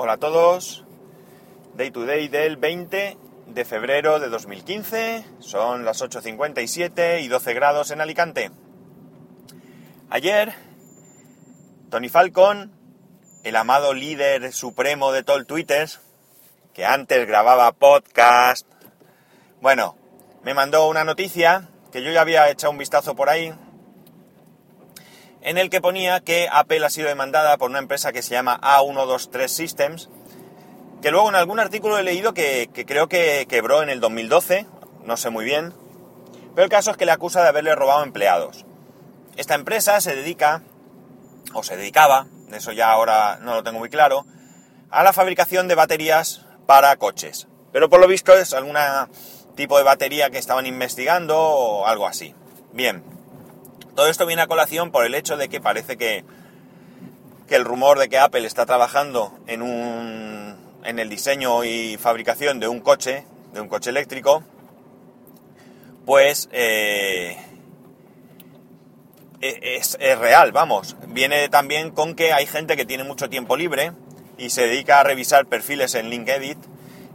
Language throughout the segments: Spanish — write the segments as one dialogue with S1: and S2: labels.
S1: Hola a todos. Day to day del 20 de febrero de 2015. Son las 8.57 y 12 grados en Alicante. Ayer, Tony Falcon, el amado líder supremo de todo el Twitter, que antes grababa podcast, bueno, me mandó una noticia que yo ya había echado un vistazo por ahí, en el que ponía que Apple ha sido demandada por una empresa que se llama A123 Systems, que luego en algún artículo he leído que, creo que quebró en el 2012, no sé muy bien, pero el caso es que le acusa de haberle robado empleados. Esta empresa se dedica, o se dedicaba, de eso ya ahora no lo tengo muy claro, a la fabricación de baterías para coches. Pero por lo visto es algún tipo de batería que estaban investigando o algo así. Bien, todo esto viene a colación por el hecho de que parece que, que el rumor de que Apple está trabajando en, un, en el diseño y fabricación de un coche, de un coche eléctrico, pues eh, e, es, real, vamos. Viene también con que hay gente que tiene mucho tiempo libre y se dedica a revisar perfiles en LinkedIn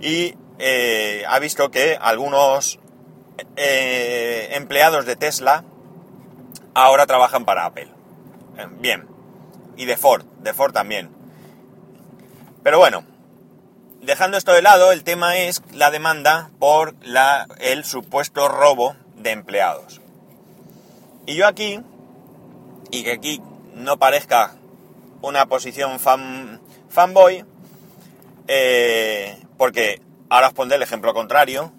S1: y eh, ha visto que algunos eh, empleados de Tesla ahora trabajan para Apple. Eh, bien. Y de Ford, de Ford también. Pero bueno, dejando esto de lado, el tema es la demanda por el supuesto robo de empleados. Y yo aquí, y que aquí no parezca una posición fan, fanboy, eh, porque ahora os pondré el ejemplo contrario,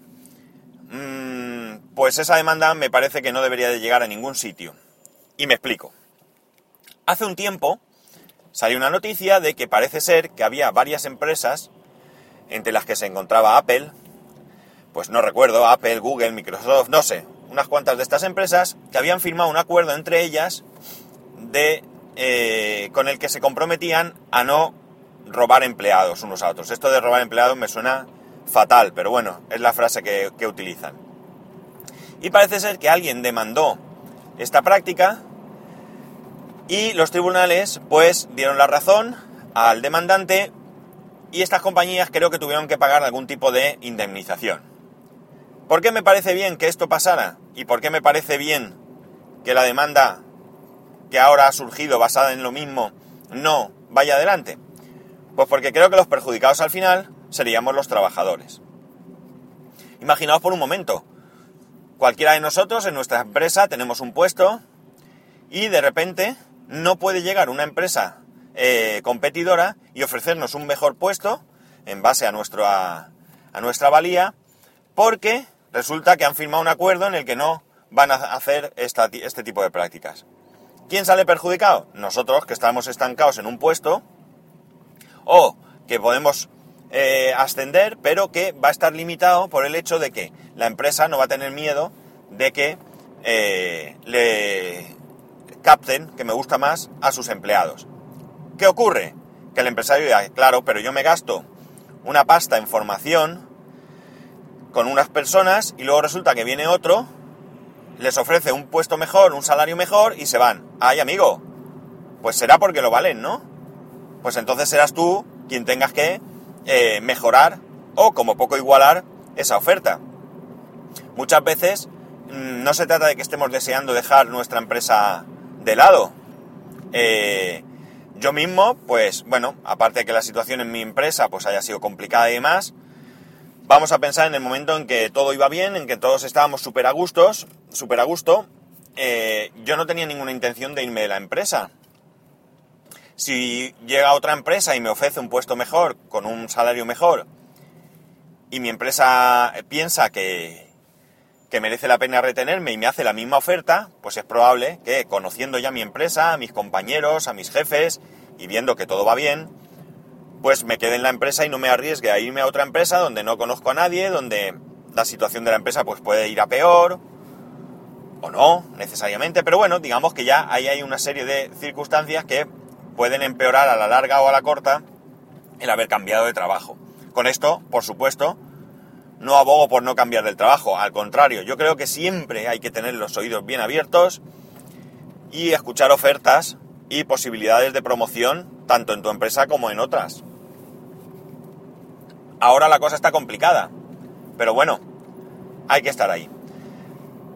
S1: mm, pues esa demanda me parece que no debería de llegar a ningún sitio. Y me explico. Hace un tiempo salió una noticia de que parece ser que había varias empresas, entre las que se encontraba Apple, pues no recuerdo, Apple, Google, Microsoft, no sé, unas cuantas de estas empresas, que habían firmado un acuerdo entre ellas de, eh, con el que se comprometían a no robar empleados unos a otros. Esto de robar empleados me suena fatal, pero bueno, es la frase que, que utilizan. Y parece ser que alguien demandó esta práctica y los tribunales pues dieron la razón al demandante y estas compañías creo que tuvieron que pagar algún tipo de indemnización. ¿Por qué me parece bien que esto pasara? ¿Y por qué me parece bien que la demanda que ahora ha surgido basada en lo mismo no vaya adelante? Pues porque creo que los perjudicados al final seríamos los trabajadores. Imaginaos por un momento, Cualquiera de nosotros en nuestra empresa tenemos un puesto y de repente no puede llegar una empresa eh, competidora y ofrecernos un mejor puesto en base a, a nuestra valía porque resulta que han firmado un acuerdo en el que no van a hacer este tipo de prácticas. ¿Quién sale perjudicado? Nosotros que estamos estancados en un puesto o que podemos eh, ascender, pero que va a estar limitado por el hecho de que la empresa no va a tener miedo de que eh, le capten, que me gusta más, a sus empleados. ¿Qué ocurre? Que el empresario diga, claro, pero yo me gasto una pasta en formación con unas personas y luego resulta que viene otro, les ofrece un puesto mejor, un salario mejor y se van. Ay, amigo, pues será porque lo valen, ¿no? Pues entonces serás tú quien tengas que eh, mejorar o como poco igualar esa oferta. Muchas veces mm, no se trata de que estemos deseando dejar nuestra empresa de lado. Eh, yo mismo, pues bueno, aparte de que la situación en mi empresa pues haya sido complicada y demás, vamos a pensar en el momento en que todo iba bien, en que todos estábamos súper a gustos, súper a gusto, eh, yo no tenía ninguna intención de irme de la empresa. Si llega otra empresa y me ofrece un puesto mejor, con un salario mejor, y mi empresa piensa que, merece la pena retenerme y me hace la misma oferta, pues es probable que conociendo ya mi empresa, a mis compañeros, a mis jefes y viendo que todo va bien, pues me quede en la empresa y no me arriesgue a irme a otra empresa donde no conozco a nadie, donde la situación de la empresa pues puede ir a peor o no necesariamente, pero bueno, digamos que ya ahí hay una serie de circunstancias que pueden empeorar a la larga o a la corta el haber cambiado de trabajo. Con esto, por supuesto, no abogo por no cambiar del trabajo, al contrario, yo creo que siempre hay que tener los oídos bien abiertos y escuchar ofertas y posibilidades de promoción tanto en tu empresa como en otras. Ahora la cosa está complicada, pero bueno, hay que estar ahí.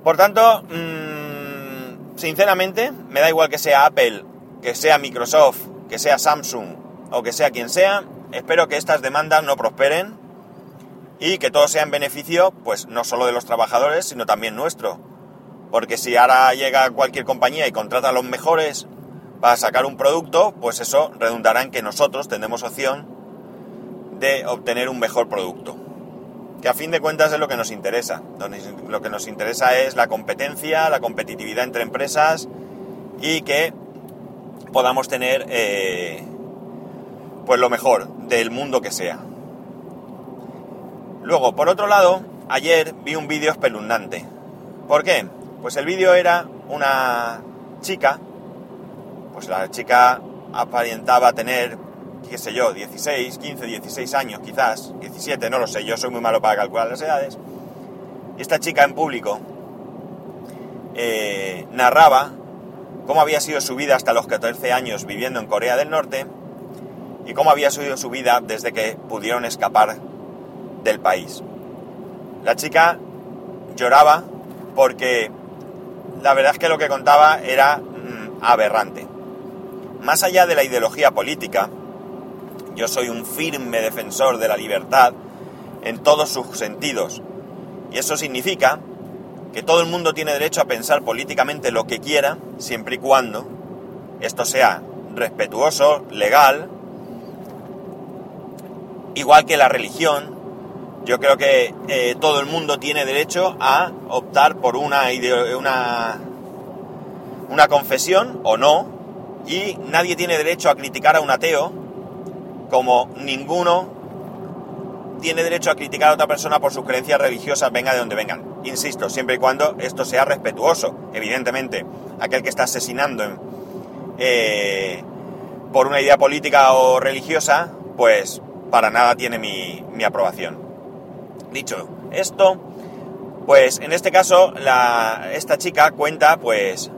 S1: Por tanto, mmm, sinceramente, me da igual que sea Apple, que sea Microsoft, que sea Samsung o que sea quien sea, espero que estas demandas no prosperen y que todo sea en beneficio, pues no solo de los trabajadores, sino también nuestro. Porque si ahora llega cualquier compañía y contrata a los mejores para sacar un producto, pues eso redundará en que nosotros tendremos opción de obtener un mejor producto. Que a fin de cuentas es lo que nos interesa. Lo que nos interesa es la competencia, la competitividad entre empresas y que podamos tener eh, pues lo mejor del mundo que sea. Luego, por otro lado, ayer vi un vídeo espeluznante. ¿Por qué? Pues el vídeo era una chica, pues la chica aparentaba tener, qué sé yo, 16, 15, 16 años quizás, 17, no lo sé, yo soy muy malo para calcular las edades. Esta chica en público eh, narraba cómo había sido su vida hasta los 14 años viviendo en Corea del Norte y cómo había sido su vida desde que pudieron escapar del país. La chica lloraba porque la verdad es que lo que contaba era mm, aberrante. Más allá de la ideología política, yo soy un firme defensor de la libertad en todos sus sentidos. Y eso significa que todo el mundo tiene derecho a pensar políticamente lo que quiera, siempre y cuando esto sea respetuoso, legal, igual que la religión, yo creo que eh, todo el mundo tiene derecho a optar por una, una, una confesión o no, y nadie tiene derecho a criticar a un ateo como ninguno tiene derecho a criticar a otra persona por sus creencias religiosas, venga de donde vengan. Insisto, siempre y cuando esto sea respetuoso. Evidentemente, aquel que está asesinando eh, por una idea política o religiosa, pues para nada tiene mi, mi aprobación. Dicho esto, pues en este caso esta chica cuenta pues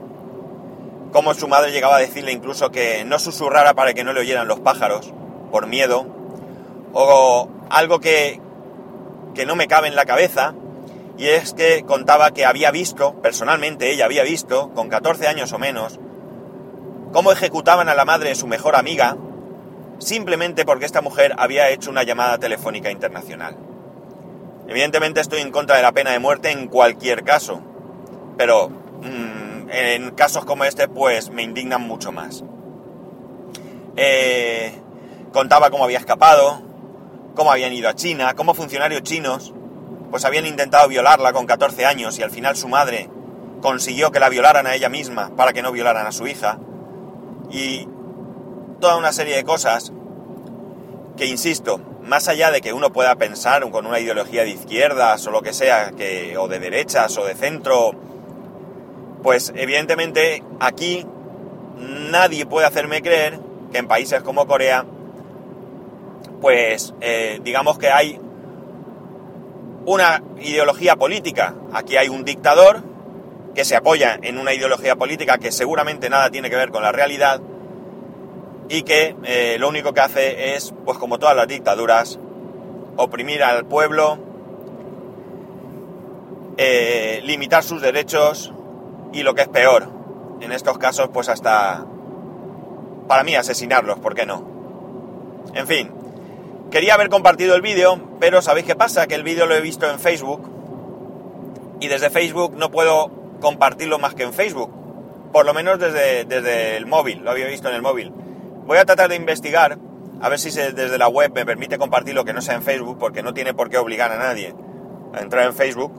S1: cómo su madre llegaba a decirle incluso que no susurrara para que no le oyeran los pájaros por miedo o algo que, que no me cabe en la cabeza y es que contaba que había visto, personalmente ella había visto, con 14 años o menos, cómo ejecutaban a la madre de su mejor amiga simplemente porque esta mujer había hecho una llamada telefónica internacional. Evidentemente estoy en contra de la pena de muerte en cualquier caso, pero mm, en casos como este pues me indignan mucho más. Eh, contaba cómo había escapado, cómo habían ido a China, cómo funcionarios chinos pues habían intentado violarla con 14 años y al final su madre consiguió que la violaran a ella misma para que no violaran a su hija. Y toda una serie de cosas que, insisto, más allá de que uno pueda pensar con una ideología de izquierdas o lo que sea, que, o de derechas o de centro, pues evidentemente aquí nadie puede hacerme creer que en países como Corea, pues eh, digamos que hay una ideología política. Aquí hay un dictador que se apoya en una ideología política que seguramente nada tiene que ver con la realidad y que eh, lo único que hace es, pues como todas las dictaduras, oprimir al pueblo, eh, limitar sus derechos y lo que es peor, en estos casos pues hasta, para mí, asesinarlos, ¿por qué no? En fin, quería haber compartido el vídeo, pero ¿sabéis qué pasa? Que el vídeo lo he visto en Facebook y desde Facebook no puedo compartirlo más que en Facebook, por lo menos desde, desde el móvil, lo había visto en el móvil. Voy a tratar de investigar, a ver si desde la web me permite compartir lo que no sea en Facebook, porque no tiene por qué obligar a nadie a entrar en Facebook.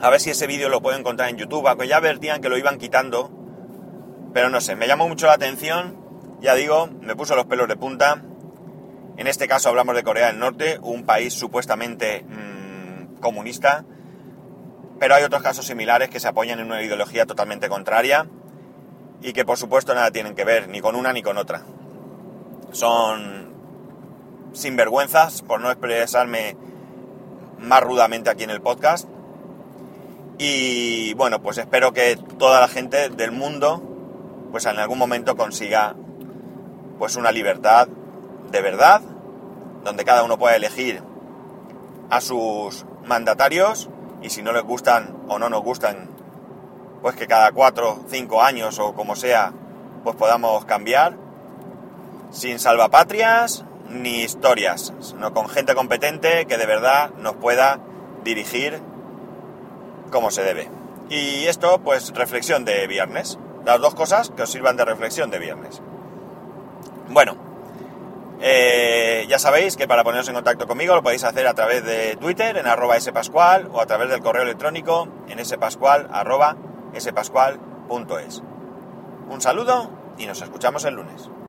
S1: A ver si ese vídeo lo puedo encontrar en YouTube, aunque ya advertían que lo iban quitando. Pero no sé, me llamó mucho la atención, ya digo, me puso los pelos de punta. En este caso hablamos de Corea del Norte, un país supuestamente mmm, comunista, pero hay otros casos similares que se apoyan en una ideología totalmente contraria y que por supuesto nada tienen que ver ni con una ni con otra. Son sinvergüenzas, por no expresarme más rudamente aquí en el podcast. Y bueno, pues espero que toda la gente del mundo pues en algún momento consiga pues una libertad de verdad donde cada uno puede elegir a sus mandatarios y si no les gustan o no nos gustan, pues que cada cuatro, cinco años o como sea, pues podamos cambiar, sin salvapatrias ni historias, sino con gente competente que de verdad nos pueda dirigir como se debe. Y esto, pues reflexión de viernes. Las dos cosas que os sirvan de reflexión de viernes. Bueno, eh, ya sabéis que para poneros en contacto conmigo lo podéis hacer a través de Twitter en arroba spascual o a través del correo electrónico en spascual arroba spascual.es. Un saludo y nos escuchamos el lunes.